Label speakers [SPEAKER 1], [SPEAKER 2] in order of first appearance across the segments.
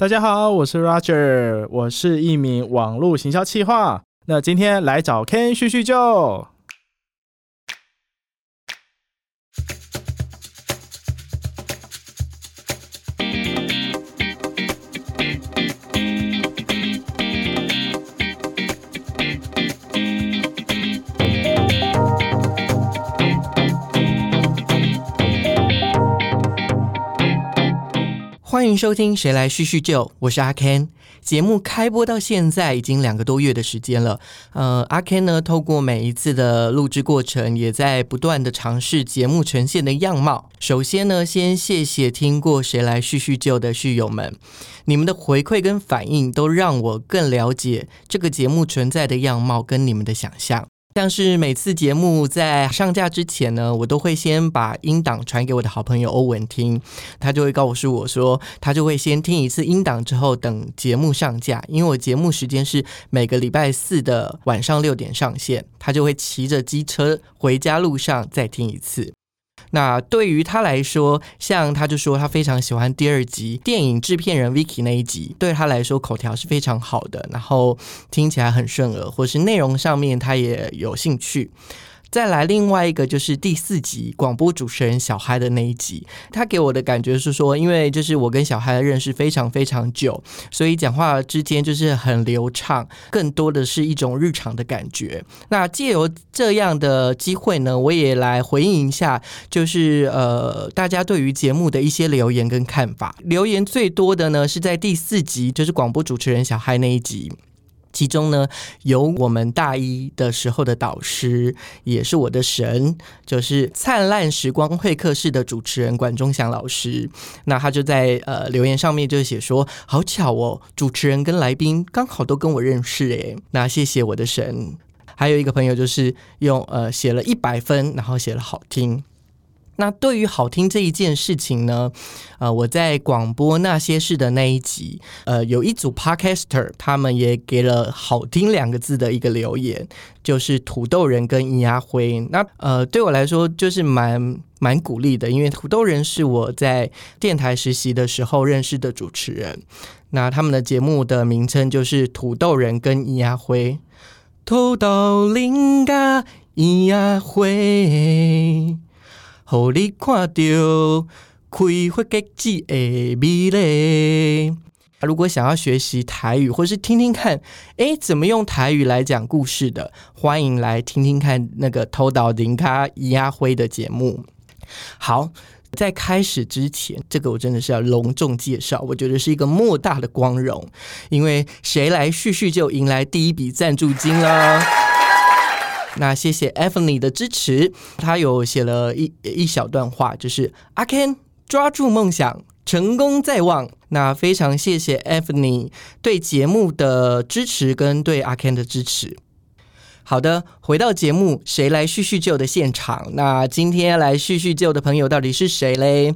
[SPEAKER 1] 大家好，我是 Roger，我是一名网络行销企划。那今天来找 Ken 叙叙旧。
[SPEAKER 2] 欢迎收听《谁来叙叙旧》，我是阿 Ken。节目开播到现在已经两个多月的时间了。呃，阿 Ken 呢，透过每一次的录制过程，也在不断的尝试节目呈现的样貌。首先呢，先谢谢听过《谁来叙叙旧》的序友们，你们的回馈跟反应都让我更了解这个节目存在的样貌跟你们的想象。像是每次节目在上架之前呢，我都会先把音档传给我的好朋友欧文听，他就会告诉我说，他就会先听一次音档之后，等节目上架，因为我节目时间是每个礼拜四的晚上六点上线，他就会骑着机车回家路上再听一次。那对于他来说，像他就说他非常喜欢第二集电影制片人 Vicky 那一集，对他来说口条是非常好的，然后听起来很顺耳，或是内容上面他也有兴趣。再来另外一个就是第四集广播主持人小嗨的那一集，他给我的感觉是说，因为就是我跟小嗨认识非常非常久，所以讲话之间就是很流畅，更多的是一种日常的感觉。那借由这样的机会呢，我也来回应一下，就是呃大家对于节目的一些留言跟看法。留言最多的呢是在第四集，就是广播主持人小嗨那一集。其中呢，有我们大一的时候的导师，也是我的神，就是灿烂时光会客室的主持人管中祥老师。那他就在呃留言上面就写说：“好巧哦，主持人跟来宾刚好都跟我认识诶。”那谢谢我的神。还有一个朋友就是用呃写了一百分，然后写了好听。那对于好听这一件事情呢，呃，我在广播那些事的那一集，呃，有一组 podcaster，他们也给了“好听”两个字的一个留言，就是土豆人跟尹亚辉。那呃，对我来说就是蛮蛮鼓励的，因为土豆人是我在电台实习的时候认识的主持人。那他们的节目的名称就是土豆人跟尹亚辉，土豆林噶尹亚辉。互你看到开发结子的美丽。如果想要学习台语，或是听听看，哎，怎么用台语来讲故事的，欢迎来听听看那个偷岛林卡伊亚辉的节目。好，在开始之前，这个我真的是要隆重介绍，我觉得是一个莫大的光荣，因为谁来叙叙就迎来第一笔赞助金了。那谢谢 e v a n y 的支持，他有写了一一小段话，就是阿 Ken 抓住梦想，成功在望。那非常谢谢 e v a n y 对节目的支持跟对阿 Ken 的支持。好的，回到节目，谁来叙叙旧的现场？那今天来叙叙旧的朋友到底是谁嘞？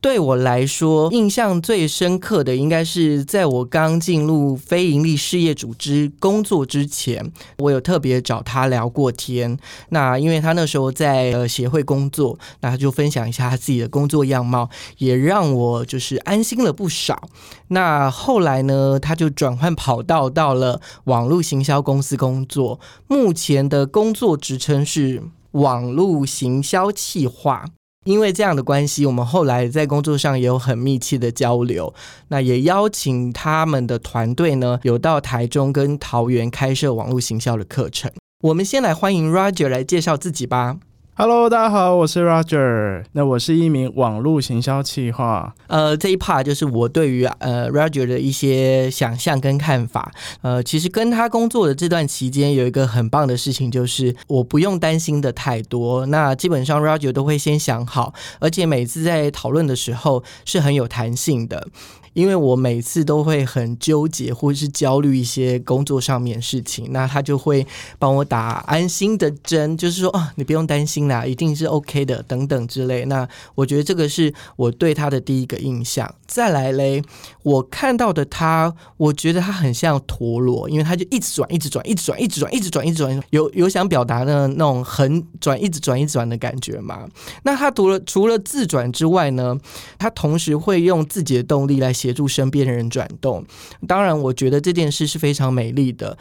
[SPEAKER 2] 对我来说，印象最深刻的应该是在我刚进入非营利事业组织工作之前，我有特别找他聊过天。那因为他那时候在呃协会工作，那他就分享一下他自己的工作样貌，也让我就是安心了不少。那后来呢，他就转换跑道到了网络行销公司工作，目前的工作职称是网络行销企划。因为这样的关系，我们后来在工作上也有很密切的交流。那也邀请他们的团队呢，有到台中跟桃园开设网络行销的课程。我们先来欢迎 Roger 来介绍自己吧。
[SPEAKER 1] Hello，大家好，我是 Roger。那我是一名网络行销企划。
[SPEAKER 2] 呃，这一 part 就是我对于呃 Roger 的一些想象跟看法。呃，其实跟他工作的这段期间，有一个很棒的事情，就是我不用担心的太多。那基本上 Roger 都会先想好，而且每次在讨论的时候是很有弹性的。因为我每次都会很纠结或者是焦虑一些工作上面事情，那他就会帮我打安心的针，就是说啊，你不用担心啦，一定是 OK 的等等之类。那我觉得这个是我对他的第一个印象。再来嘞，我看到的他，我觉得他很像陀螺，因为他就一直转，一直转，一直转，一直转，一直转，一直转，有有想表达的那种很转，一直转，一直转的感觉嘛。那他除了除了自转之外呢，他同时会用自己的动力来。协助身边的人转动。当然，我觉得这件事是非常美丽的。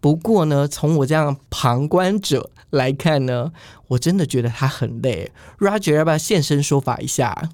[SPEAKER 2] 不过呢，从我这样旁观者来看呢，我真的觉得他很累。Roger 要不要现身说法一下？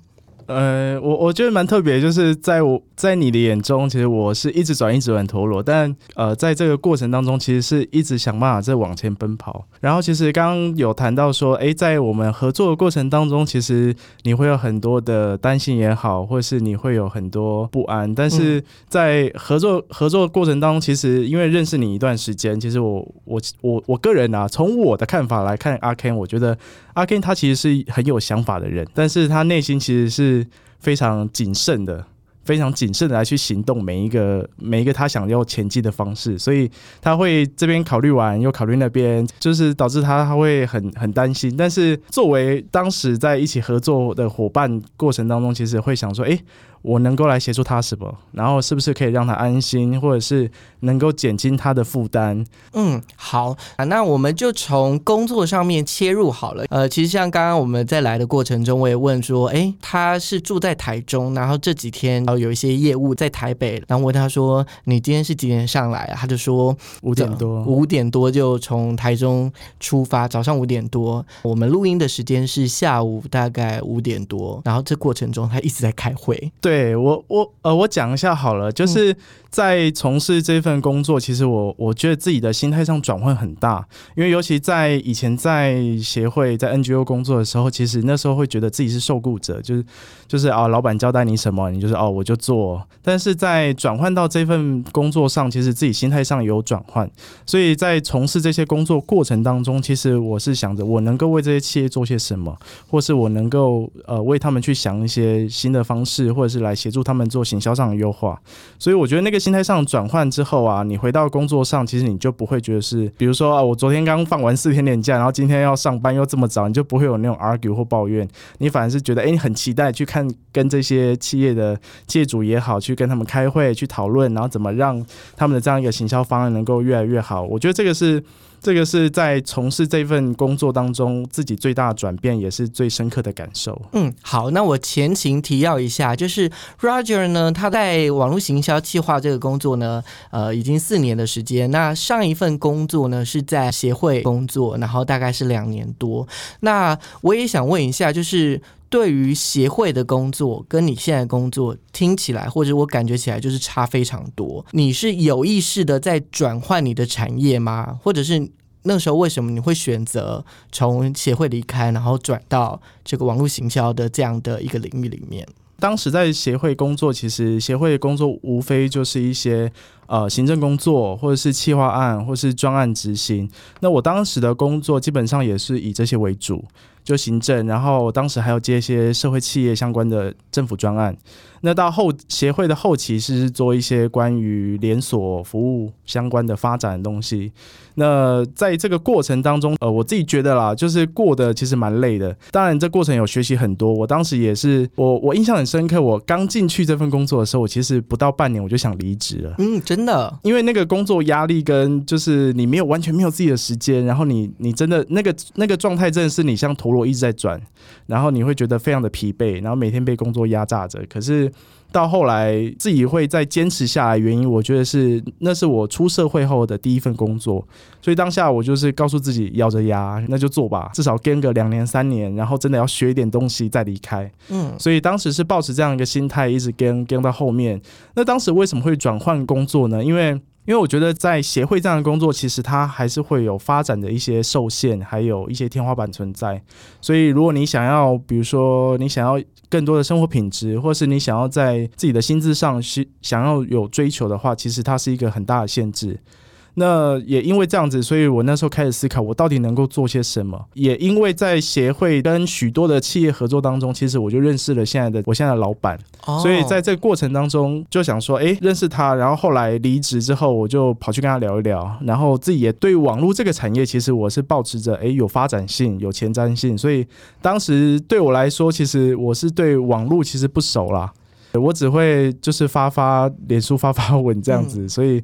[SPEAKER 1] 呃，我我觉得蛮特别，就是在我在你的眼中，其实我是一直转一直很陀螺，但呃，在这个过程当中，其实是一直想办法在往前奔跑。然后，其实刚刚有谈到说，哎，在我们合作的过程当中，其实你会有很多的担心也好，或是你会有很多不安。但是在合作合作过程当中，其实因为认识你一段时间，其实我我我我个人啊，从我的看法来看，阿 Ken，我觉得阿 Ken 他其实是很有想法的人，但是他内心其实是。非常谨慎的，非常谨慎的来去行动每一个每一个他想要前进的方式，所以他会这边考虑完又考虑那边，就是导致他他会很很担心。但是作为当时在一起合作的伙伴过程当中，其实会想说，哎。我能够来协助他什么？然后是不是可以让他安心，或者是能够减轻他的负担？
[SPEAKER 2] 嗯，好啊，那我们就从工作上面切入好了。呃，其实像刚刚我们在来的过程中，我也问说，哎，他是住在台中，然后这几天然后有一些业务在台北，然后问他说，你今天是几点上来啊？他就说
[SPEAKER 1] 五点多，
[SPEAKER 2] 五点多就从台中出发，早上五点多。我们录音的时间是下午大概五点多，然后这过程中他一直在开会。
[SPEAKER 1] 对。对我，我呃，我讲一下好了，就是在从事这份工作，其实我我觉得自己的心态上转换很大，因为尤其在以前在协会在 NGO 工作的时候，其实那时候会觉得自己是受雇者，就是就是啊，老板交代你什么，你就是哦，我就做。但是在转换到这份工作上，其实自己心态上有转换，所以在从事这些工作过程当中，其实我是想着我能够为这些企业做些什么，或是我能够呃为他们去想一些新的方式，或者是。来协助他们做行销上的优化，所以我觉得那个心态上转换之后啊，你回到工作上，其实你就不会觉得是，比如说啊，我昨天刚放完四天年假，然后今天要上班又这么早，你就不会有那种 argue 或抱怨，你反而是觉得，哎，你很期待去看跟这些企业的业主也好，去跟他们开会去讨论，然后怎么让他们的这样一个行销方案能够越来越好。我觉得这个是。这个是在从事这份工作当中自己最大的转变，也是最深刻的感受。
[SPEAKER 2] 嗯，好，那我前情提要一下，就是 Roger 呢，他在网络行销企划这个工作呢，呃，已经四年的时间。那上一份工作呢是在协会工作，然后大概是两年多。那我也想问一下，就是。对于协会的工作，跟你现在工作听起来，或者我感觉起来，就是差非常多。你是有意识的在转换你的产业吗？或者是那时候为什么你会选择从协会离开，然后转到这个网络行销的这样的一个领域里面？
[SPEAKER 1] 当时在协会工作，其实协会工作无非就是一些呃行政工作，或者是企划案，或是专案执行。那我当时的工作基本上也是以这些为主。就行政，然后当时还要接一些社会企业相关的政府专案。那到后协会的后期是做一些关于连锁服务相关的发展的东西。那在这个过程当中，呃，我自己觉得啦，就是过得其实蛮累的。当然，这过程有学习很多。我当时也是，我我印象很深刻。我刚进去这份工作的时候，我其实不到半年我就想离职了。
[SPEAKER 2] 嗯，真的，
[SPEAKER 1] 因为那个工作压力跟就是你没有完全没有自己的时间，然后你你真的那个那个状态真的是你像陀螺一直在转，然后你会觉得非常的疲惫，然后每天被工作压榨着。可是到后来自己会再坚持下来，原因我觉得是那是我出社会后的第一份工作，所以当下我就是告诉自己咬着牙那就做吧，至少跟个两年三年，然后真的要学一点东西再离开。嗯，所以当时是抱持这样一个心态，一直跟跟到后面。那当时为什么会转换工作呢？因为因为我觉得在协会这样的工作，其实它还是会有发展的一些受限，还有一些天花板存在。所以如果你想要，比如说你想要更多的生活品质，或是你想要在自己的薪资上是想要有追求的话，其实它是一个很大的限制。那也因为这样子，所以我那时候开始思考，我到底能够做些什么。也因为在协会跟许多的企业合作当中，其实我就认识了现在的我现在的老板。所以在这个过程当中，就想说，哎，认识他。然后后来离职之后，我就跑去跟他聊一聊。然后自己也对网络这个产业，其实我是保持着，哎，有发展性、有前瞻性。所以当时对我来说，其实我是对网络其实不熟啦，我只会就是发发脸书发发文这样子。所以。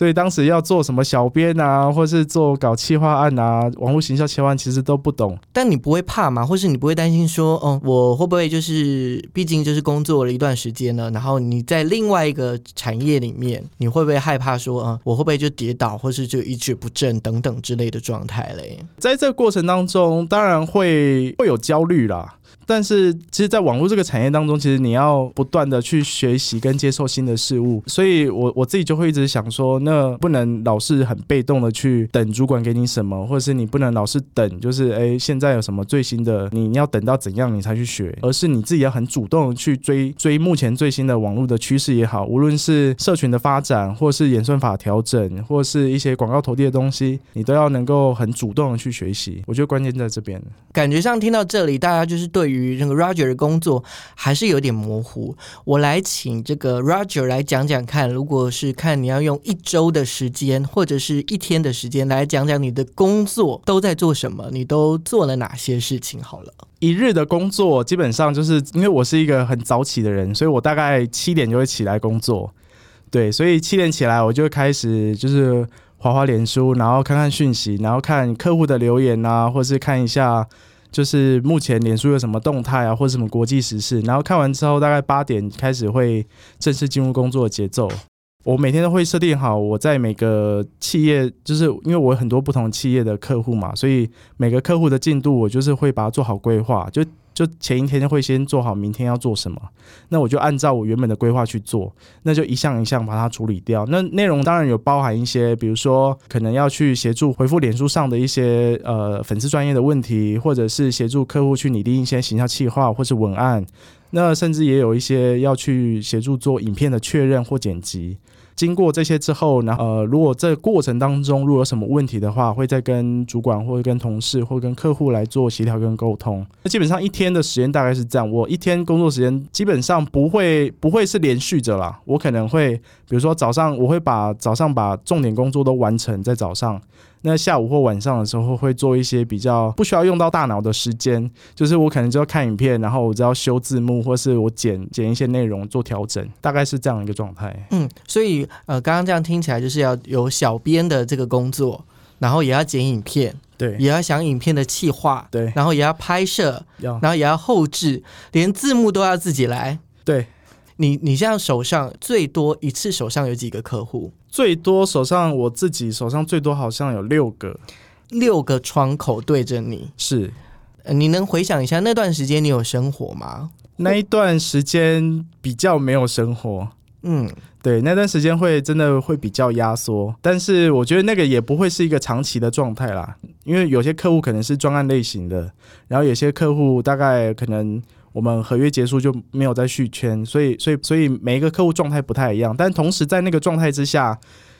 [SPEAKER 1] 所以当时要做什么小编啊，或是做搞企划案啊，网络行销企划案，其实都不懂。
[SPEAKER 2] 但你不会怕吗？或是你不会担心说，哦，我会不会就是，毕竟就是工作了一段时间了，然后你在另外一个产业里面，你会不会害怕说，嗯，我会不会就跌倒，或是就一蹶不振等等之类的状态嘞？
[SPEAKER 1] 在这个过程当中，当然会会有焦虑啦。但是，其实，在网络这个产业当中，其实你要不断的去学习跟接受新的事物，所以我我自己就会一直想说，那不能老是很被动的去等主管给你什么，或者是你不能老是等，就是哎，现在有什么最新的，你要等到怎样你才去学，而是你自己要很主动去追追目前最新的网络的趋势也好，无论是社群的发展，或是演算法调整，或是一些广告投递的东西，你都要能够很主动的去学习。我觉得关键在这边。
[SPEAKER 2] 感觉上听到这里，大家就是对对于那个 Roger 的工作还是有点模糊，我来请这个 Roger 来讲讲看，如果是看你要用一周的时间或者是一天的时间来讲讲你的工作都在做什么，你都做了哪些事情？好了，
[SPEAKER 1] 一日的工作基本上就是因为我是一个很早起的人，所以我大概七点就会起来工作，对，所以七点起来我就开始就是滑滑脸书，然后看看讯息，然后看客户的留言啊，或是看一下。就是目前脸书有什么动态啊，或者什么国际时事，然后看完之后，大概八点开始会正式进入工作的节奏。我每天都会设定好我在每个企业，就是因为我有很多不同企业的客户嘛，所以每个客户的进度我就是会把它做好规划，就。就前一天会先做好明天要做什么，那我就按照我原本的规划去做，那就一项一项把它处理掉。那内容当然有包含一些，比如说可能要去协助回复脸书上的一些呃粉丝专业的问题，或者是协助客户去拟定一些形象企划或是文案，那甚至也有一些要去协助做影片的确认或剪辑。经过这些之后，然后呃，如果这过程当中如果有什么问题的话，会再跟主管或者跟同事或跟客户来做协调跟沟通。那基本上一天的时间大概是这样，我一天工作时间基本上不会不会是连续着啦，我可能会比如说早上我会把早上把重点工作都完成在早上。那下午或晚上的时候会做一些比较不需要用到大脑的时间，就是我可能就要看影片，然后我只要修字幕，或是我剪剪一些内容做调整，大概是这样一个状态。
[SPEAKER 2] 嗯，所以呃，刚刚这样听起来就是要有小编的这个工作，然后也要剪影片，
[SPEAKER 1] 对，
[SPEAKER 2] 也要想影片的企划，
[SPEAKER 1] 对，
[SPEAKER 2] 然后也要拍摄，要，然后也要后置，连字幕都要自己来。
[SPEAKER 1] 对，
[SPEAKER 2] 你你现在手上最多一次手上有几个客户？
[SPEAKER 1] 最多手上我自己手上最多好像有六个，
[SPEAKER 2] 六个窗口对着你。
[SPEAKER 1] 是，
[SPEAKER 2] 你能回想一下那段时间你有生活吗？
[SPEAKER 1] 那一段时间比较没有生活。嗯，对，那段时间会真的会比较压缩，但是我觉得那个也不会是一个长期的状态啦，因为有些客户可能是专案类型的，然后有些客户大概可能。我们合约结束就没有再续签，所以所以所以每一个客户状态不太一样，但同时在那个状态之下，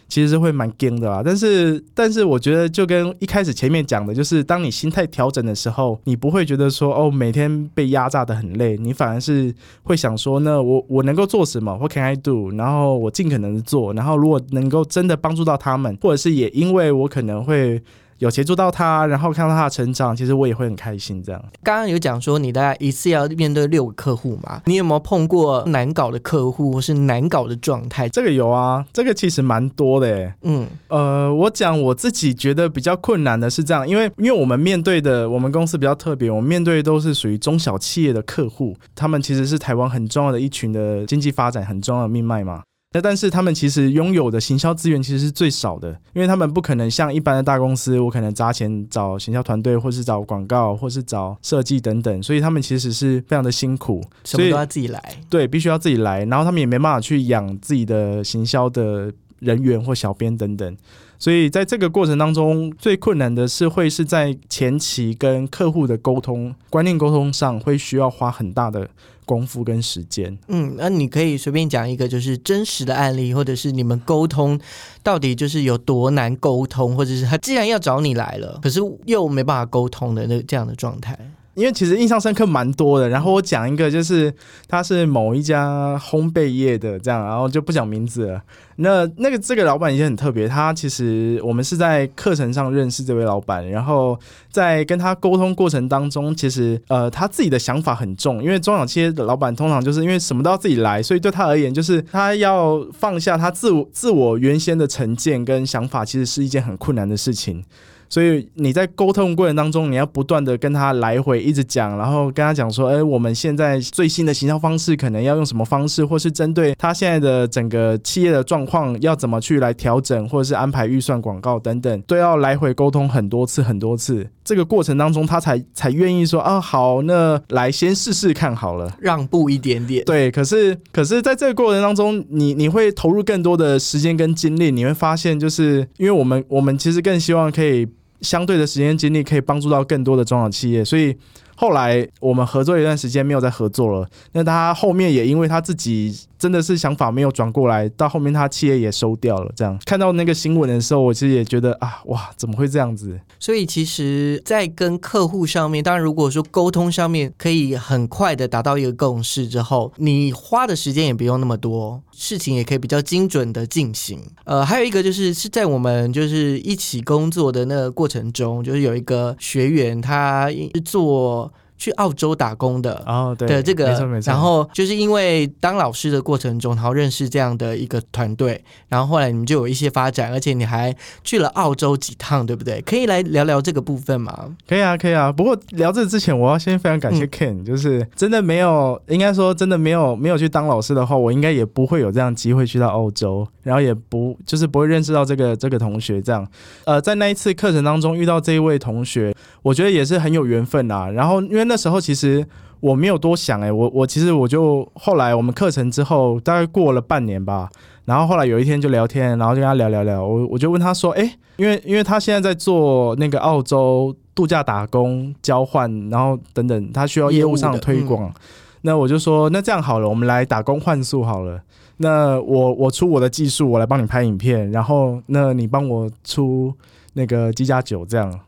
[SPEAKER 1] 其实是会蛮惊的啦。但是但是我觉得就跟一开始前面讲的，就是当你心态调整的时候，你不会觉得说哦每天被压榨的很累，你反而是会想说，那我我能够做什么？What can I do？然后我尽可能的做，然后如果能够真的帮助到他们，或者是也因为我可能会。有协助到他，然后看到他的成长，其实我也会很开心。这样，
[SPEAKER 2] 刚刚有讲说你大概一次要面对六个客户嘛？你有没有碰过难搞的客户或是难搞的状态？
[SPEAKER 1] 这个有啊，这个其实蛮多的。嗯，呃，我讲我自己觉得比较困难的是这样，因为因为我们面对的我们公司比较特别，我们面对都是属于中小企业的客户，他们其实是台湾很重要的一群的经济发展很重要的命脉嘛。那但是他们其实拥有的行销资源其实是最少的，因为他们不可能像一般的大公司，我可能砸钱找行销团队，或是找广告，或是找设计等等，所以他们其实是非常的辛苦，
[SPEAKER 2] 什么都要自己来，
[SPEAKER 1] 对，必须要自己来，然后他们也没办法去养自己的行销的人员或小编等等，所以在这个过程当中，最困难的是会是在前期跟客户的沟通、观念沟通上，会需要花很大的。功夫跟时间，
[SPEAKER 2] 嗯，那你可以随便讲一个，就是真实的案例，或者是你们沟通到底就是有多难沟通，或者是他既然要找你来了，可是又没办法沟通的那这样的状态。
[SPEAKER 1] 因为其实印象深刻蛮多的。然后我讲一个，就是他是某一家烘焙业的这样，然后就不讲名字了。那那个这个老板也很特别，他其实我们是在课程上认识这位老板，然后在跟他沟通过程当中，其实呃他自己的想法很重，因为中小企业的老板通常就是因为什么都要自己来，所以对他而言，就是他要放下他自我自我原先的成见跟想法，其实是一件很困难的事情。所以你在沟通过程当中，你要不断的跟他来回一直讲，然后跟他讲说，哎，我们现在最新的行销方式可能要用什么方式，或是针对他现在的整个企业的状况要怎么去来调整，或者是安排预算广告等等，都要来回沟通很多次很多次。这个过程当中，他才才愿意说啊，好，那来先试试看好了，
[SPEAKER 2] 让步一点点。
[SPEAKER 1] 对，可是可是在这个过程当中，你你会投入更多的时间跟精力，你会发现，就是因为我们我们其实更希望可以。相对的时间精力可以帮助到更多的中小企业，所以。后来我们合作一段时间没有再合作了，那他后面也因为他自己真的是想法没有转过来，到后面他企业也收掉了。这样看到那个新闻的时候，我其实也觉得啊，哇，怎么会这样子？
[SPEAKER 2] 所以其实，在跟客户上面，当然如果说沟通上面可以很快的达到一个共识之后，你花的时间也不用那么多，事情也可以比较精准的进行。呃，还有一个就是是在我们就是一起工作的那个过程中，就是有一个学员他做。去澳洲打工的
[SPEAKER 1] 哦，对
[SPEAKER 2] 的这个，
[SPEAKER 1] 没错没错。
[SPEAKER 2] 然后就是因为当老师的过程中，然后认识这样的一个团队，然后后来你们就有一些发展，而且你还去了澳洲几趟，对不对？可以来聊聊这个部分吗？
[SPEAKER 1] 可以啊，可以啊。不过聊这之前，我要先非常感谢 Ken，就是真的没有，应该说真的没有没有去当老师的话，我应该也不会有这样机会去到澳洲，然后也不就是不会认识到这个这个同学这样。呃，在那一次课程当中遇到这一位同学，我觉得也是很有缘分啊。然后因为那时候其实我没有多想哎，我我其实我就后来我们课程之后大概过了半年吧，然后后来有一天就聊天，然后就跟他聊聊聊，我我就问他说，哎，因为因为他现在在做那个澳洲度假打工交换，然后等等，他需要业务上的推广，那我就说，那这样好了，我们来打工换宿好了，那我我出我的技术，我来帮你拍影片，然后那你帮我出那个机加酒这样。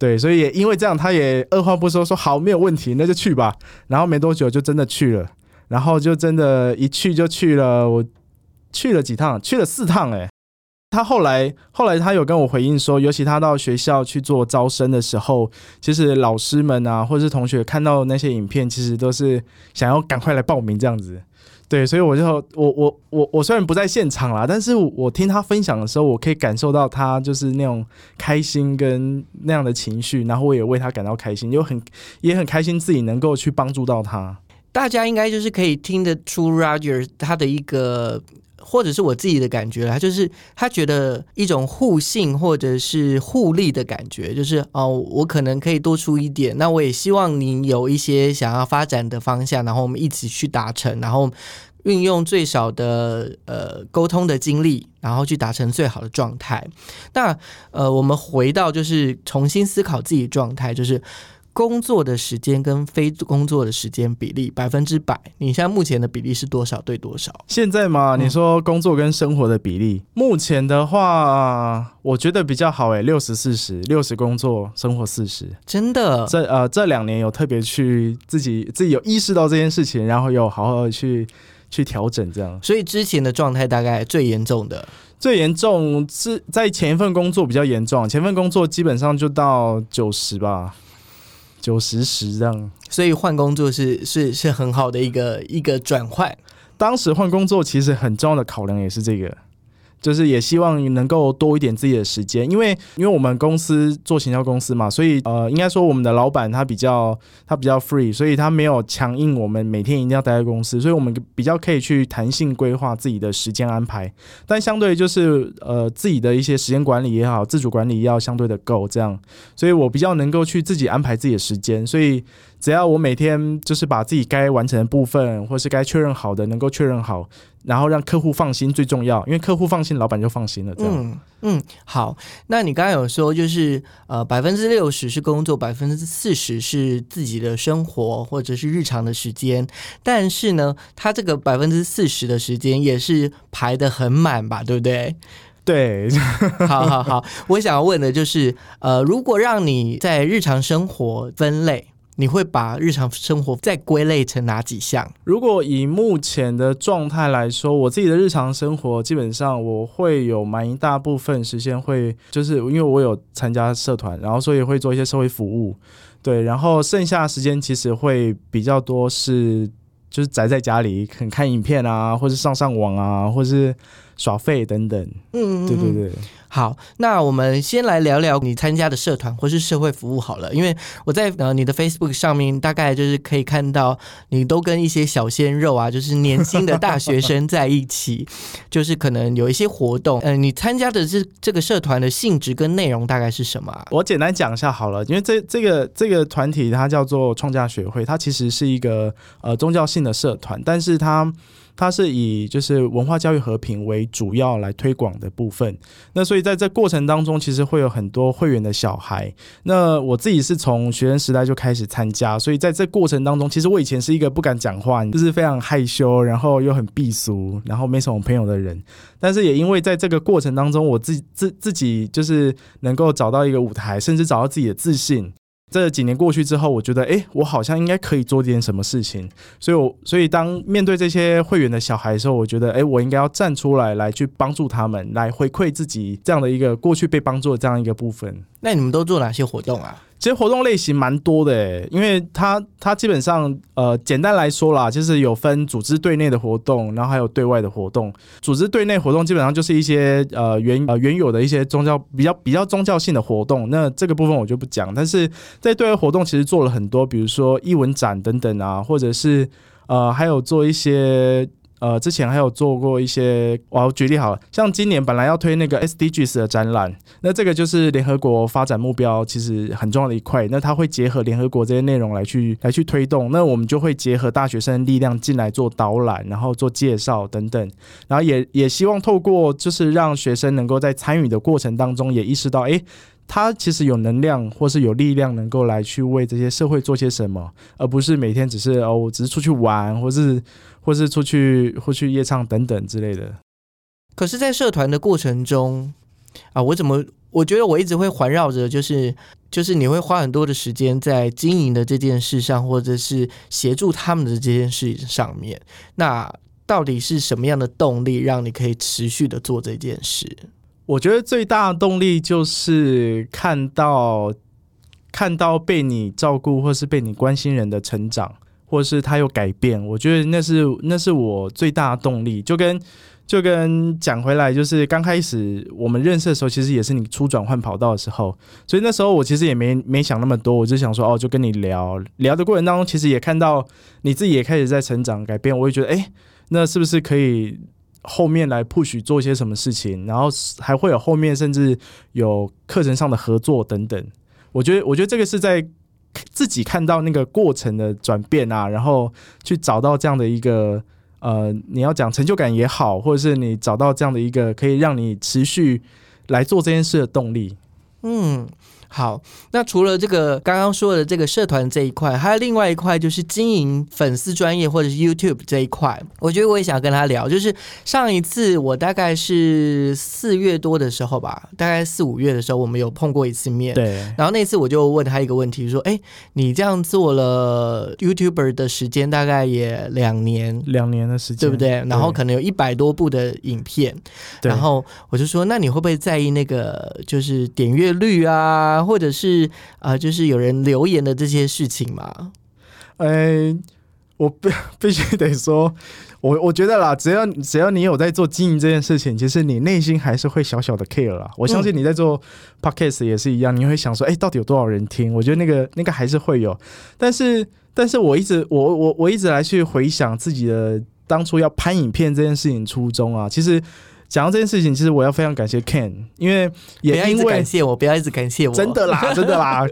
[SPEAKER 1] 对，所以也因为这样，他也二话不说说好，没有问题，那就去吧。然后没多久就真的去了，然后就真的一去就去了，我去了几趟，去了四趟。诶，他后来后来他有跟我回应说，尤其他到学校去做招生的时候，其实老师们啊，或者是同学看到那些影片，其实都是想要赶快来报名这样子。对，所以我就我我我我虽然不在现场啦，但是我听他分享的时候，我可以感受到他就是那种开心跟那样的情绪，然后我也为他感到开心，又很也很开心自己能够去帮助到他。
[SPEAKER 2] 大家应该就是可以听得出 Roger 他的一个。或者是我自己的感觉他就是他觉得一种互信或者是互利的感觉，就是哦，我可能可以多出一点，那我也希望你有一些想要发展的方向，然后我们一起去达成，然后运用最少的呃沟通的精力，然后去达成最好的状态。那呃，我们回到就是重新思考自己状态，就是。工作的时间跟非工作的时间比例百分之百，你现在目前的比例是多少对多少？
[SPEAKER 1] 现在嘛，你说工作跟生活的比例，目前的话，我觉得比较好诶，六十四十，六十工作，生活四十。
[SPEAKER 2] 真的？
[SPEAKER 1] 这呃这两年有特别去自己自己有意识到这件事情，然后有好好的去去调整这样。
[SPEAKER 2] 所以之前的状态大概最严重的，
[SPEAKER 1] 最严重是在前一份工作比较严重，前份工作基本上就到九十吧。九十十这样，
[SPEAKER 2] 所以换工作是是是很好的一个一个转换。
[SPEAKER 1] 当时换工作其实很重要的考量也是这个。就是也希望能够多一点自己的时间，因为因为我们公司做行销公司嘛，所以呃，应该说我们的老板他比较他比较 free，所以他没有强硬我们每天一定要待在公司，所以我们比较可以去弹性规划自己的时间安排。但相对就是呃自己的一些时间管理也好，自主管理要相对的够这样，所以我比较能够去自己安排自己的时间，所以。只要我每天就是把自己该完成的部分，或是该确认好的，能够确认好，然后让客户放心最重要，因为客户放心，老板就放心了。这样，
[SPEAKER 2] 嗯嗯，好。那你刚刚有说，就是呃，百分之六十是工作，百分之四十是自己的生活或者是日常的时间。但是呢，他这个百分之四十的时间也是排的很满吧？对不对？
[SPEAKER 1] 对，
[SPEAKER 2] 好好好。我想要问的就是，呃，如果让你在日常生活分类。你会把日常生活再归类成哪几项？
[SPEAKER 1] 如果以目前的状态来说，我自己的日常生活基本上我会有蛮一大部分时间会，就是因为我有参加社团，然后所以会做一些社会服务，对，然后剩下时间其实会比较多是就是宅在家里，肯看影片啊，或是上上网啊，或是耍废等等。
[SPEAKER 2] 嗯，
[SPEAKER 1] 对对对。
[SPEAKER 2] 好，那我们先来聊聊你参加的社团或是社会服务好了，因为我在呃你的 Facebook 上面大概就是可以看到你都跟一些小鲜肉啊，就是年轻的大学生在一起，就是可能有一些活动。嗯，你参加的这这个社团的性质跟内容大概是什么？
[SPEAKER 1] 我简单讲一下好了，因为这这个这个团体它叫做创价学会，它其实是一个呃宗教性的社团，但是它。它是以就是文化教育和平为主要来推广的部分，那所以在这过程当中，其实会有很多会员的小孩。那我自己是从学生时代就开始参加，所以在这过程当中，其实我以前是一个不敢讲话，就是非常害羞，然后又很避俗，然后没什么朋友的人。但是也因为在这个过程当中，我自自自己就是能够找到一个舞台，甚至找到自己的自信。这几年过去之后，我觉得，哎，我好像应该可以做点什么事情。所以，我所以当面对这些会员的小孩的时候，我觉得，哎，我应该要站出来，来去帮助他们，来回馈自己这样的一个过去被帮助的这样一个部分。
[SPEAKER 2] 那你们都做哪些活动啊？
[SPEAKER 1] 其实活动类型蛮多的诶，因为它它基本上呃简单来说啦，就是有分组织对内的活动，然后还有对外的活动。组织对内活动基本上就是一些呃原呃原有的一些宗教比较比较宗教性的活动，那这个部分我就不讲。但是在对外活动其实做了很多，比如说艺文展等等啊，或者是呃还有做一些。呃，之前还有做过一些，我举例好了，像今年本来要推那个 SDGs 的展览，那这个就是联合国发展目标，其实很重要的一块。那它会结合联合国这些内容来去来去推动，那我们就会结合大学生力量进来做导览，然后做介绍等等，然后也也希望透过就是让学生能够在参与的过程当中也意识到，哎。他其实有能量，或是有力量，能够来去为这些社会做些什么，而不是每天只是哦，我只是出去玩，或是或是出去或去夜唱等等之类的。
[SPEAKER 2] 可是，在社团的过程中啊，我怎么我觉得我一直会环绕着，就是就是你会花很多的时间在经营的这件事上，或者是协助他们的这件事上面。那到底是什么样的动力，让你可以持续的做这件事？
[SPEAKER 1] 我觉得最大的动力就是看到看到被你照顾或是被你关心人的成长，或是他有改变。我觉得那是那是我最大的动力。就跟就跟讲回来，就是刚开始我们认识的时候，其实也是你出转换跑道的时候，所以那时候我其实也没没想那么多，我就想说哦，就跟你聊聊的过程当中，其实也看到你自己也开始在成长改变。我也觉得，哎，那是不是可以？后面来 push 做一些什么事情，然后还会有后面甚至有课程上的合作等等。我觉得，我觉得这个是在自己看到那个过程的转变啊，然后去找到这样的一个呃，你要讲成就感也好，或者是你找到这样的一个可以让你持续来做这件事的动力。
[SPEAKER 2] 嗯。好，那除了这个刚刚说的这个社团这一块，还有另外一块就是经营粉丝专业或者是 YouTube 这一块。我觉得我也想跟他聊，就是上一次我大概是四月多的时候吧，大概四五月的时候，我们有碰过一次面。
[SPEAKER 1] 对。
[SPEAKER 2] 然后那次我就问他一个问题，说：“哎，你这样做了 YouTuber 的时间大概也两年，
[SPEAKER 1] 两年的时间，
[SPEAKER 2] 对不对？然后可能有一百多部的影片。然后我就说，那你会不会在意那个就是点阅率啊？”或者是啊，就是有人留言的这些事情嘛？
[SPEAKER 1] 哎，我必 必须得说，我我觉得啦，只要只要你有在做经营这件事情，其实你内心还是会小小的 care 啦。我相信你在做 podcast 也是一样，你会想说，哎，到底有多少人听？我觉得那个那个还是会有，但是但是我一直我我我一直来去回想自己的当初要拍影片这件事情初衷啊，其实。讲到这件事情，其实我要非常感谢 Ken，因为也因为
[SPEAKER 2] 感谢我，不要一直感谢我，
[SPEAKER 1] 真的啦，真的啦，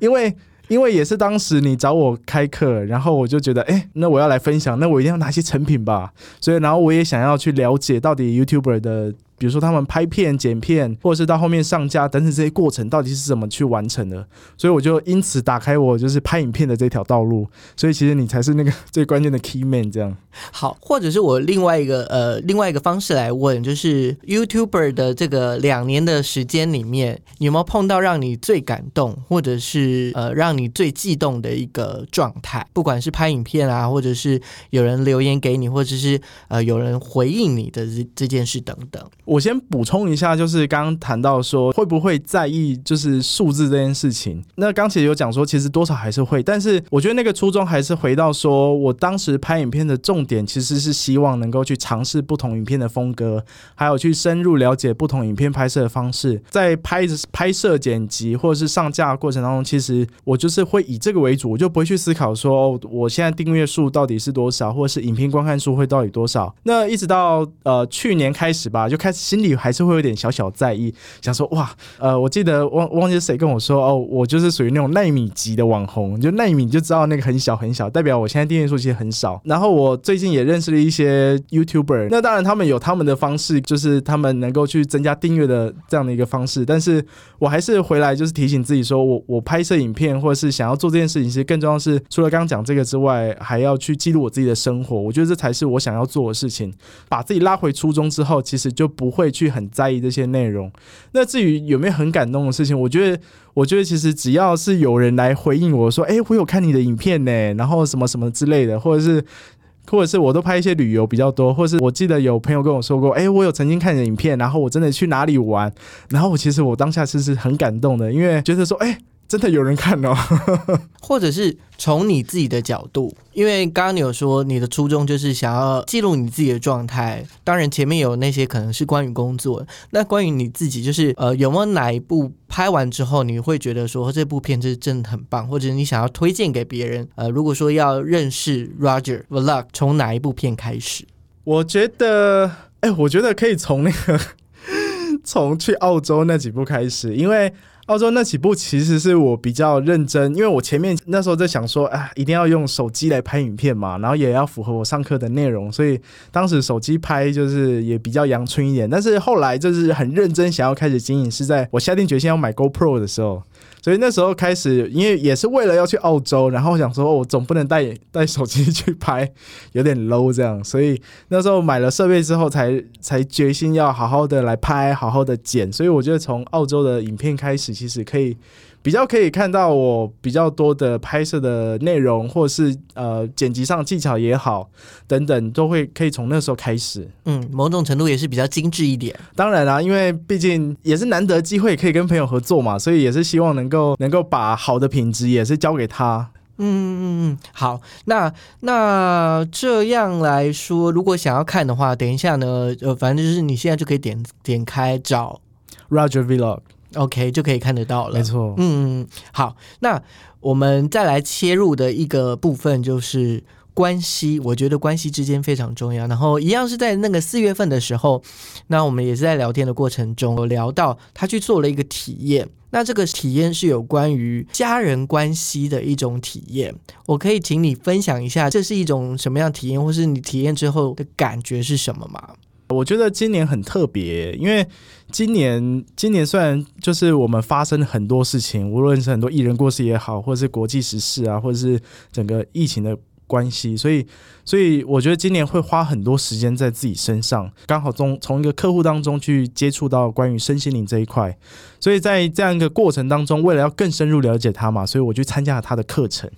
[SPEAKER 1] 因为因为也是当时你找我开课，然后我就觉得，哎，那我要来分享，那我一定要拿些成品吧，所以然后我也想要去了解到底 YouTuber 的比如说他们拍片、剪片，或者是到后面上架等等这些过程到底是怎么去完成的。所以我就因此打开我就是拍影片的这条道路。所以其实你才是那个 最关键的 key man 这样。
[SPEAKER 2] 好，或者是我另外一个呃另外一个方式来问，就是 YouTuber 的这个两年的时间里面，有没有碰到让你最感动，或者是呃让你最悸动的一个状态？不管是拍影片啊，或者是有人留言给你，或者是呃有人回应你的这这件事等等。
[SPEAKER 1] 我先补充一下，就是刚刚谈到说会不会在意就是数字这件事情。那刚其实有讲说，其实多少还是会，但是我觉得那个初衷还是回到说我当时拍影片的重点其实是希望能够去尝试不同影片的风格，还有去深入了解不同影片拍摄的方式。在拍拍摄、剪辑或者是上架过程当中，其实我就是会以这个为主，我就不会去思考说我现在订阅数到底是多少，或者是影片观看数会到底多少。那一直到呃去年开始吧，就开始心里还是会有点小小在意，想说哇，呃，我记得忘忘记谁跟我说哦，我就是属于那种奈米级的网红，就奈米就知道那个很小很小，代表我现在订阅数其实很少。然后我最近也认识了一些 YouTuber，那当然他们有他们的方式，就是他们能够去增加订阅的这样的一个方式。但是我还是回来就是提醒自己说，我我拍摄影片或者是想要做这件事情，其实更重要是除了刚刚讲这个之外，还要去记录我自己的生活。我觉得这才是我想要做的事情。把自己拉回初衷之后，其实就不不会去很在意这些内容。那至于有没有很感动的事情，我觉得，我觉得其实只要是有人来回应我说，哎，我有看你的影片呢，然后什么什么之类的，或者是。或者是我都拍一些旅游比较多，或者是我记得有朋友跟我说过，哎，我有曾经看你的影片，然后我真的去哪里玩，然后我其实我当下是是很感动的，因为觉得说，哎。真的有人看哦，
[SPEAKER 2] 或者是从你自己的角度，因为刚刚你有说你的初衷就是想要记录你自己的状态。当然前面有那些可能是关于工作，那关于你自己，就是呃有没有哪一部拍完之后你会觉得说这部片是真的很棒，或者你想要推荐给别人？呃，如果说要认识 Roger Vlog，从哪一部片开始？
[SPEAKER 1] 我觉得，哎，我觉得可以从那个从去澳洲那几步开始，因为。澳洲那几部其实是我比较认真，因为我前面那时候在想说，啊，一定要用手机来拍影片嘛，然后也要符合我上课的内容，所以当时手机拍就是也比较阳春一点。但是后来就是很认真想要开始经营，是在我下定决心要买 GoPro 的时候。所以那时候开始，因为也是为了要去澳洲，然后想说，我总不能带带手机去拍，有点 low 这样。所以那时候买了设备之后，才才决心要好好的来拍，好好的剪。所以我觉得从澳洲的影片开始，其实可以。比较可以看到我比较多的拍摄的内容，或是呃剪辑上技巧也好，等等都会可以从那时候开始。
[SPEAKER 2] 嗯，某种程度也是比较精致一点。
[SPEAKER 1] 当然啦，因为毕竟也是难得机会可以跟朋友合作嘛，所以也是希望能够能够把好的品质也是交给他。
[SPEAKER 2] 嗯嗯嗯，好，那那这样来说，如果想要看的话，等一下呢，呃，反正就是你现在就可以点点开找
[SPEAKER 1] Roger Vlog。
[SPEAKER 2] OK，就可以看得到了。
[SPEAKER 1] 没错，
[SPEAKER 2] 嗯，好，那我们再来切入的一个部分就是关系。我觉得关系之间非常重要。然后一样是在那个四月份的时候，那我们也是在聊天的过程中有聊到他去做了一个体验。那这个体验是有关于家人关系的一种体验。我可以请你分享一下，这是一种什么样体验，或是你体验之后的感觉是什么吗？
[SPEAKER 1] 我觉得今年很特别，因为今年今年虽然就是我们发生了很多事情，无论是很多艺人过世也好，或者是国际时事啊，或者是整个疫情的关系，所以所以我觉得今年会花很多时间在自己身上，刚好从从一个客户当中去接触到关于身心灵这一块，所以在这样一个过程当中，为了要更深入了解他嘛，所以我去参加了他的课程。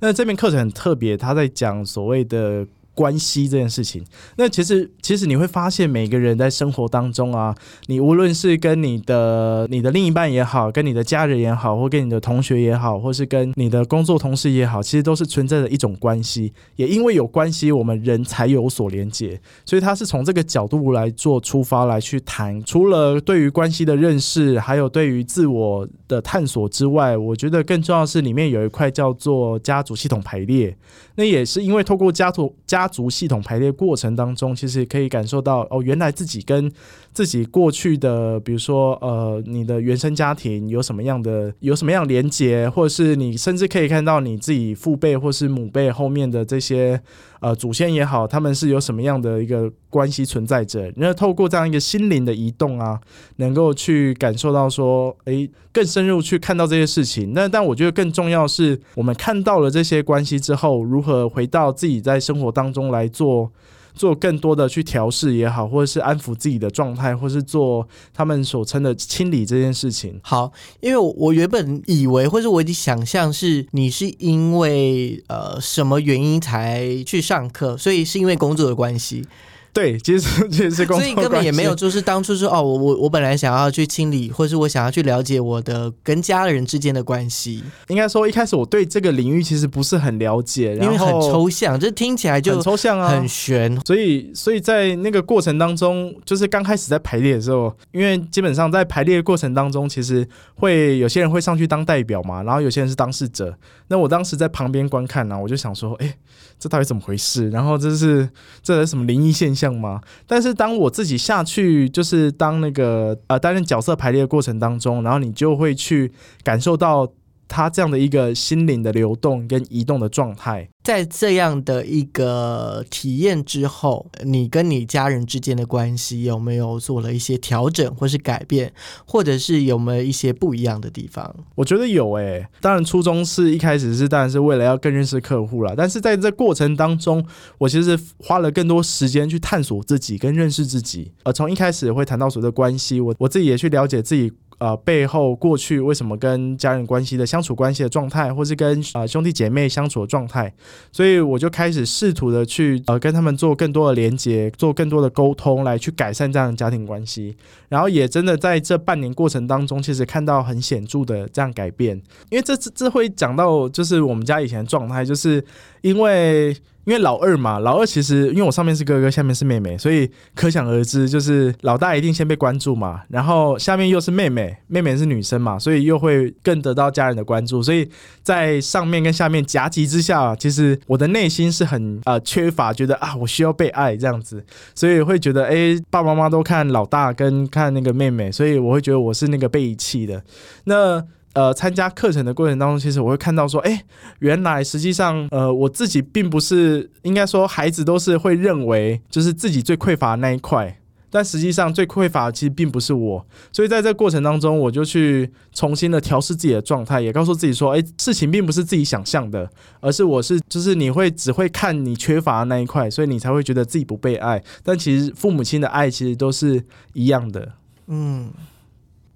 [SPEAKER 1] 那这门课程很特别，他在讲所谓的。关系这件事情，那其实其实你会发现，每个人在生活当中啊，你无论是跟你的你的另一半也好，跟你的家人也好，或跟你的同学也好，或是跟你的工作同事也好，其实都是存在着一种关系。也因为有关系，我们人才有所连接，所以他是从这个角度来做出发来去谈。除了对于关系的认识，还有对于自我的探索之外，我觉得更重要是里面有一块叫做家族系统排列。那也是因为透过家族家族系统排列过程当中，其实可以感受到哦，原来自己跟自己过去的，比如说呃，你的原生家庭有什么样的有什么样连接，或者是你甚至可以看到你自己父辈或是母辈后面的这些呃祖先也好，他们是有什么样的一个关系存在着。那透过这样一个心灵的移动啊，能够去感受到说，诶，更深入去看到这些事情。那但我觉得更重要是我们看到了这些关系之后，如何回到自己在生活当中来做。做更多的去调试也好，或者是安抚自己的状态，或是做他们所称的清理这件事情。
[SPEAKER 2] 好，因为我原本以为，或是我已经想象是你是因为呃什么原因才去上课，所以是因为工作的关系。
[SPEAKER 1] 对，其实 其实是
[SPEAKER 2] 所以根本也没有，就是当初说哦，我我我本来想要去清理，或是我想要去了解我的跟家人之间的关系。
[SPEAKER 1] 应该说一开始我对这个领域其实不是很了解，
[SPEAKER 2] 因为很抽象，这听起来就
[SPEAKER 1] 很抽象啊，
[SPEAKER 2] 很玄。
[SPEAKER 1] 所以所以在那个过程当中，就是刚开始在排列的时候，因为基本上在排列的过程当中，其实会有些人会上去当代表嘛，然后有些人是当事者。那我当时在旁边观看呢，我就想说，哎，这到底怎么回事？然后这是这是什么灵异现象？吗？但是当我自己下去，就是当那个呃担任角色排列的过程当中，然后你就会去感受到。他这样的一个心灵的流动跟移动的状态，
[SPEAKER 2] 在这样的一个体验之后，你跟你家人之间的关系有没有做了一些调整，或是改变，或者是有没有一些不一样的地方？
[SPEAKER 1] 我觉得有诶，当然初衷是一开始是当然是为了要更认识客户啦，但是在这过程当中，我其实花了更多时间去探索自己跟认识自己。呃，从一开始会谈到所谓的关系，我我自己也去了解自己。呃，背后过去为什么跟家人关系的相处关系的状态，或是跟呃兄弟姐妹相处的状态，所以我就开始试图的去呃跟他们做更多的连接，做更多的沟通，来去改善这样的家庭关系。然后也真的在这半年过程当中，其实看到很显著的这样改变。因为这这这会讲到，就是我们家以前的状态，就是因为。因为老二嘛，老二其实因为我上面是哥哥，下面是妹妹，所以可想而知，就是老大一定先被关注嘛。然后下面又是妹妹，妹妹是女生嘛，所以又会更得到家人的关注。所以在上面跟下面夹击之下，其实我的内心是很呃缺乏，觉得啊我需要被爱这样子，所以会觉得哎爸爸妈妈都看老大跟看那个妹妹，所以我会觉得我是那个被遗弃的。那呃，参加课程的过程当中，其实我会看到说，哎，原来实际上，呃，我自己并不是应该说，孩子都是会认为就是自己最匮乏的那一块，但实际上最匮乏的其实并不是我。所以在这过程当中，我就去重新的调试自己的状态，也告诉自己说，哎，事情并不是自己想象的，而是我是就是你会只会看你缺乏的那一块，所以你才会觉得自己不被爱。但其实父母亲的爱其实都是一样的，嗯。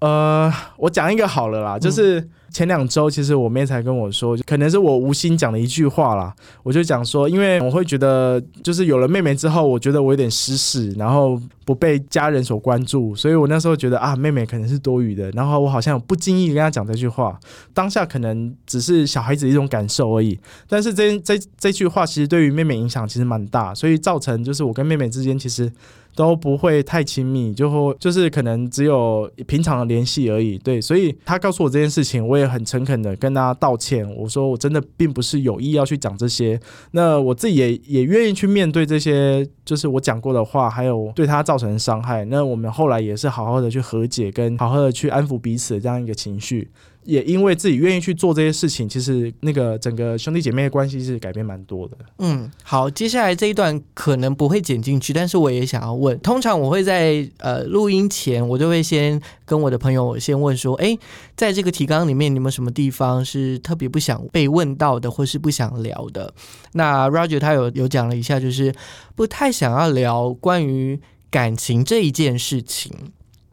[SPEAKER 1] 呃，我讲一个好了啦，就是前两周，其实我妹才跟我说，可能是我无心讲的一句话啦。我就讲说，因为我会觉得，就是有了妹妹之后，我觉得我有点失势，然后不被家人所关注，所以我那时候觉得啊，妹妹可能是多余的，然后我好像不经意跟她讲这句话，当下可能只是小孩子一种感受而已，但是这这这句话其实对于妹妹影响其实蛮大，所以造成就是我跟妹妹之间其实。都不会太亲密，就就是可能只有平常的联系而已。对，所以他告诉我这件事情，我也很诚恳的跟他道歉。我说我真的并不是有意要去讲这些，那我自己也也愿意去面对这些，就是我讲过的话，还有对他造成的伤害。那我们后来也是好好的去和解，跟好好的去安抚彼此的这样一个情绪。也因为自己愿意去做这些事情，其实那个整个兄弟姐妹的关系是改变蛮多的。
[SPEAKER 2] 嗯，好，接下来这一段可能不会剪进去，但是我也想要问。通常我会在呃录音前，我就会先跟我的朋友先问说，哎，在这个提纲里面，你们什么地方是特别不想被问到的，或是不想聊的？那 Roger 他有有讲了一下，就是不太想要聊关于感情这一件事情。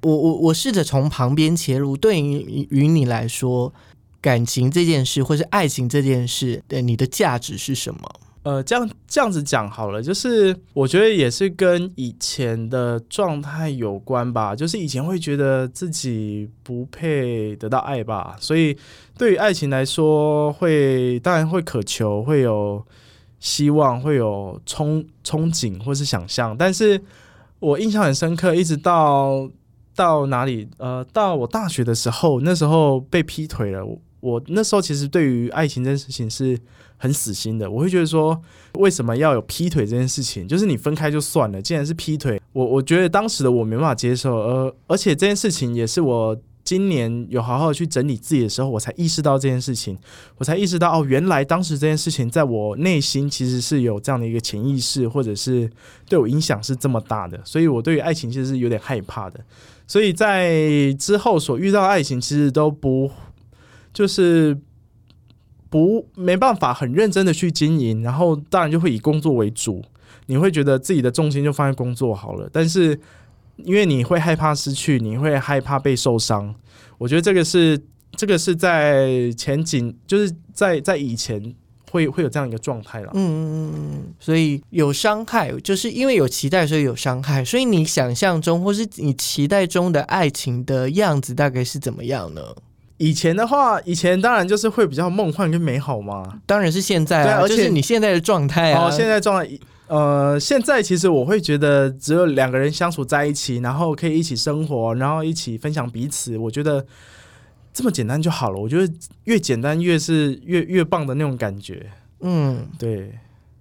[SPEAKER 2] 我我我试着从旁边切入，对于于你来说，感情这件事，或是爱情这件事，对你的价值是什么？
[SPEAKER 1] 呃，这样这样子讲好了，就是我觉得也是跟以前的状态有关吧。就是以前会觉得自己不配得到爱吧，所以对于爱情来说，会当然会渴求，会有希望，会有憧憧憬或是想象。但是我印象很深刻，一直到。到哪里？呃，到我大学的时候，那时候被劈腿了。我我那时候其实对于爱情这件事情是很死心的。我会觉得说，为什么要有劈腿这件事情？就是你分开就算了，既然是劈腿，我我觉得当时的我没办法接受。而而且这件事情也是我。今年有好好去整理自己的时候，我才意识到这件事情，我才意识到哦，原来当时这件事情在我内心其实是有这样的一个潜意识，或者是对我影响是这么大的，所以我对于爱情其实是有点害怕的。所以在之后所遇到的爱情，其实都不就是不没办法很认真的去经营，然后当然就会以工作为主，你会觉得自己的重心就放在工作好了，但是。因为你会害怕失去，你会害怕被受伤。我觉得这个是这个是在前景，就是在在以前会会有这样一个状态了。
[SPEAKER 2] 嗯嗯嗯嗯，所以有伤害，就是因为有期待，所以有伤害。所以你想象中或是你期待中的爱情的样子，大概是怎么样呢？
[SPEAKER 1] 以前的话，以前当然就是会比较梦幻跟美好嘛。
[SPEAKER 2] 当然是现在啊，而且你现在的状态啊，
[SPEAKER 1] 现在状态。呃，现在其实我会觉得，只有两个人相处在一起，然后可以一起生活，然后一起分享彼此，我觉得这么简单就好了。我觉得越简单越是越越棒的那种感觉。嗯，对，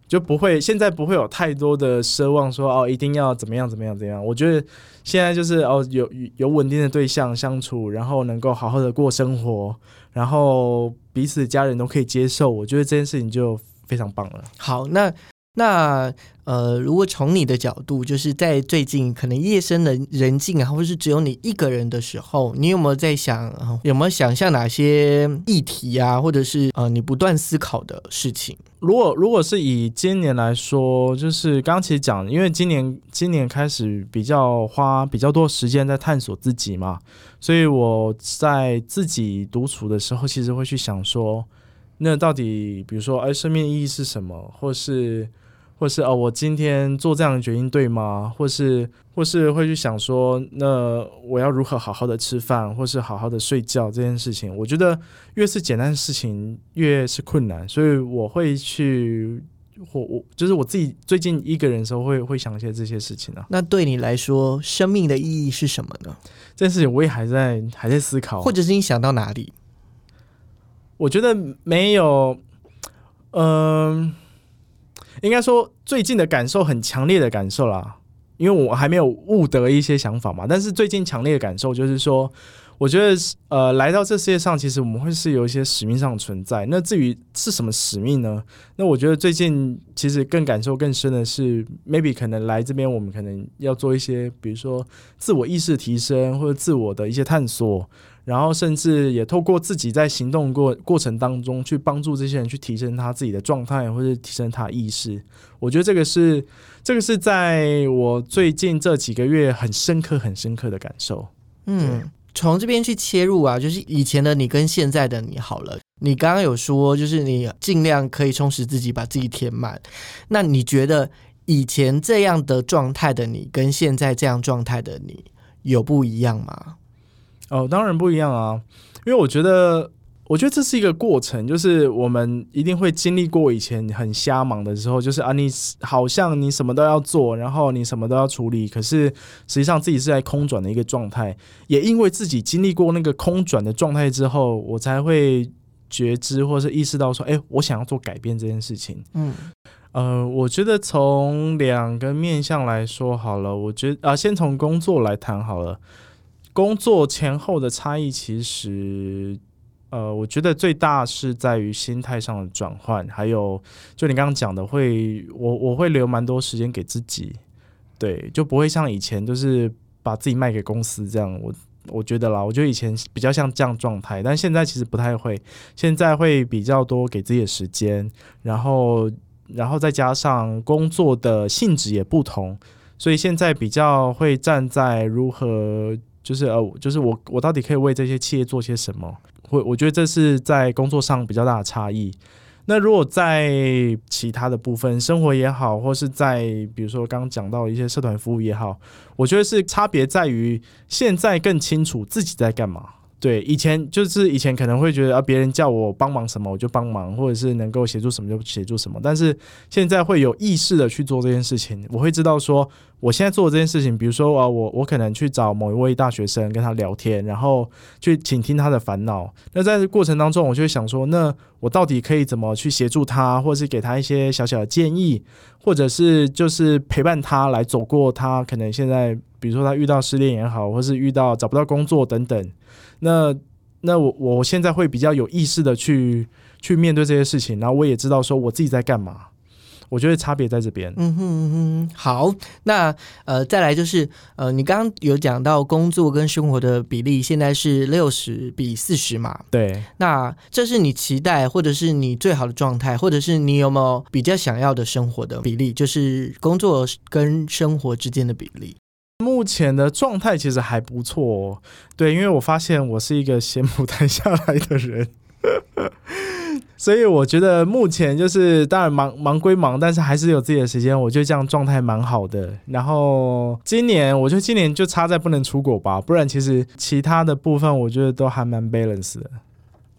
[SPEAKER 1] 就不会现在不会有太多的奢望，说哦一定要怎么样怎么样怎样。我觉得现在就是哦有有稳定的对象相处，然后能够好好的过生活，然后彼此家人都可以接受，我觉得这件事情就非常棒了。
[SPEAKER 2] 好，那。那呃，如果从你的角度，就是在最近可能夜深人人静啊，或者是只有你一个人的时候，你有没有在想，有没有想象哪些议题啊，或者是呃，你不断思考的事情？
[SPEAKER 1] 如果如果是以今年来说，就是刚其实讲，因为今年今年开始比较花比较多时间在探索自己嘛，所以我在自己独处的时候，其实会去想说，那到底比如说，哎，生命意义是什么，或是。或是哦，我今天做这样的决定对吗？或是或是会去想说，那我要如何好好的吃饭，或是好好的睡觉这件事情，我觉得越是简单的事情越是困难，所以我会去，我我就是我自己最近一个人的时候会会想一些这些事情啊。
[SPEAKER 2] 那对你来说，生命的意义是什么呢？
[SPEAKER 1] 这件事情我也还在还在思考，
[SPEAKER 2] 或者是你想到哪里？
[SPEAKER 1] 我觉得没有，嗯。应该说，最近的感受很强烈的感受啦，因为我还没有悟得一些想法嘛。但是最近强烈的感受就是说，我觉得呃，来到这世界上，其实我们会是有一些使命上存在。那至于是什么使命呢？那我觉得最近其实更感受更深的是，maybe 可能来这边，我们可能要做一些，比如说自我意识提升或者自我的一些探索。然后甚至也透过自己在行动过过程当中去帮助这些人去提升他自己的状态，或者提升他意识。我觉得这个是这个是在我最近这几个月很深刻、很深刻的感受。
[SPEAKER 2] 嗯，从这边去切入啊，就是以前的你跟现在的你好了。你刚刚有说，就是你尽量可以充实自己，把自己填满。那你觉得以前这样的状态的你，跟现在这样状态的你有不一样吗？
[SPEAKER 1] 哦，当然不一样啊，因为我觉得，我觉得这是一个过程，就是我们一定会经历过以前很瞎忙的时候，就是啊，你好像你什么都要做，然后你什么都要处理，可是实际上自己是在空转的一个状态。也因为自己经历过那个空转的状态之后，我才会觉知或是意识到说，哎，我想要做改变这件事情。嗯，呃，我觉得从两个面向来说好了，我觉得啊，先从工作来谈好了。工作前后的差异，其实，呃，我觉得最大是在于心态上的转换，还有就你刚刚讲的，会我我会留蛮多时间给自己，对，就不会像以前就是把自己卖给公司这样。我我觉得啦，我觉得以前比较像这样状态，但现在其实不太会，现在会比较多给自己的时间，然后然后再加上工作的性质也不同，所以现在比较会站在如何。就是呃，就是我我到底可以为这些企业做些什么？会我觉得这是在工作上比较大的差异。那如果在其他的部分，生活也好，或是在比如说刚刚讲到一些社团服务也好，我觉得是差别在于现在更清楚自己在干嘛。对，以前就是以前可能会觉得啊，别人叫我帮忙什么我就帮忙，或者是能够协助什么就协助什么。但是现在会有意识的去做这件事情，我会知道说，我现在做的这件事情，比如说啊，我我可能去找某一位大学生跟他聊天，然后去倾听他的烦恼。那在这过程当中，我就会想说，那我到底可以怎么去协助他，或者是给他一些小小的建议，或者是就是陪伴他来走过他可能现在比如说他遇到失恋也好，或是遇到找不到工作等等。那那我我现在会比较有意识的去去面对这些事情，然后我也知道说我自己在干嘛。我觉得差别在这边。
[SPEAKER 2] 嗯哼嗯哼，好，那呃，再来就是呃，你刚刚有讲到工作跟生活的比例，现在是六十比四十嘛？
[SPEAKER 1] 对。
[SPEAKER 2] 那这是你期待，或者是你最好的状态，或者是你有没有比较想要的生活的比例，就是工作跟生活之间的比例？
[SPEAKER 1] 目前的状态其实还不错，对，因为我发现我是一个闲不太下来的人。所以我觉得目前就是当然忙忙归忙，但是还是有自己的时间。我觉得这样状态蛮好的。然后今年我觉得今年就差在不能出国吧，不然其实其他的部分我觉得都还蛮 balance 的。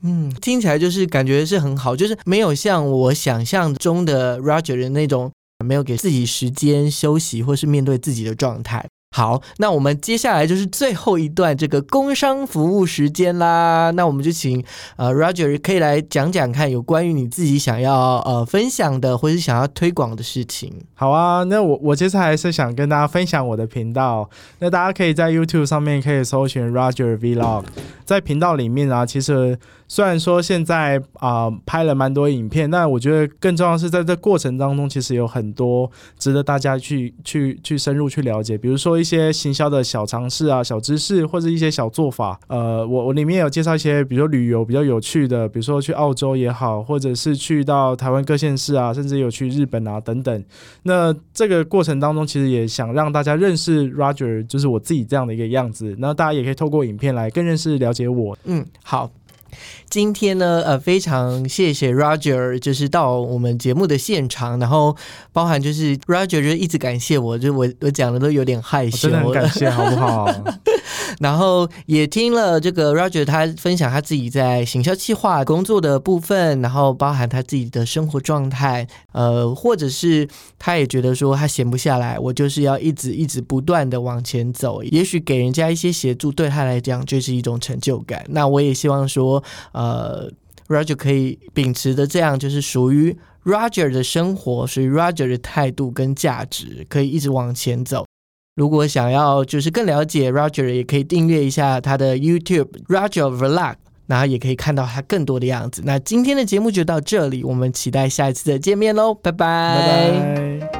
[SPEAKER 2] 嗯，听起来就是感觉是很好，就是没有像我想象中的 Roger 的那种没有给自己时间休息或是面对自己的状态。好，那我们接下来就是最后一段这个工商服务时间啦。那我们就请呃 Roger 可以来讲讲看，有关于你自己想要呃分享的，或是想要推广的事情。
[SPEAKER 1] 好啊，那我我其实还是想跟大家分享我的频道。那大家可以在 YouTube 上面可以搜寻 Roger Vlog，在频道里面啊，其实。虽然说现在啊拍了蛮多影片，但我觉得更重要是在这过程当中，其实有很多值得大家去去去深入去了解。比如说一些行销的小常识啊、小知识，或者一些小做法。呃，我我里面有介绍一些，比如说旅游比较有趣的，比如说去澳洲也好，或者是去到台湾各县市啊，甚至有去日本啊等等。那这个过程当中，其实也想让大家认识 Roger，就是我自己这样的一个样子。那大家也可以透过影片来更认识了解我。
[SPEAKER 2] 嗯，好。今天呢，呃，非常谢谢 Roger，就是到我们节目的现场，然后包含就是 Roger 就一直感谢我，就我我讲的都有点害羞，
[SPEAKER 1] 真的很感谢，好不好？
[SPEAKER 2] 然后也听了这个 Roger 他分享他自己在行销计划工作的部分，然后包含他自己的生活状态，呃，或者是他也觉得说他闲不下来，我就是要一直一直不断的往前走，也许给人家一些协助，对他来讲就是一种成就感。那我也希望说。呃，Roger 可以秉持的这样，就是属于 Roger 的生活，属于 Roger 的态度跟价值，可以一直往前走。如果想要就是更了解 Roger，也可以订阅一下他的 YouTube Roger Verlag，然后也可以看到他更多的样子。那今天的节目就到这里，我们期待下一次的见面喽，拜拜。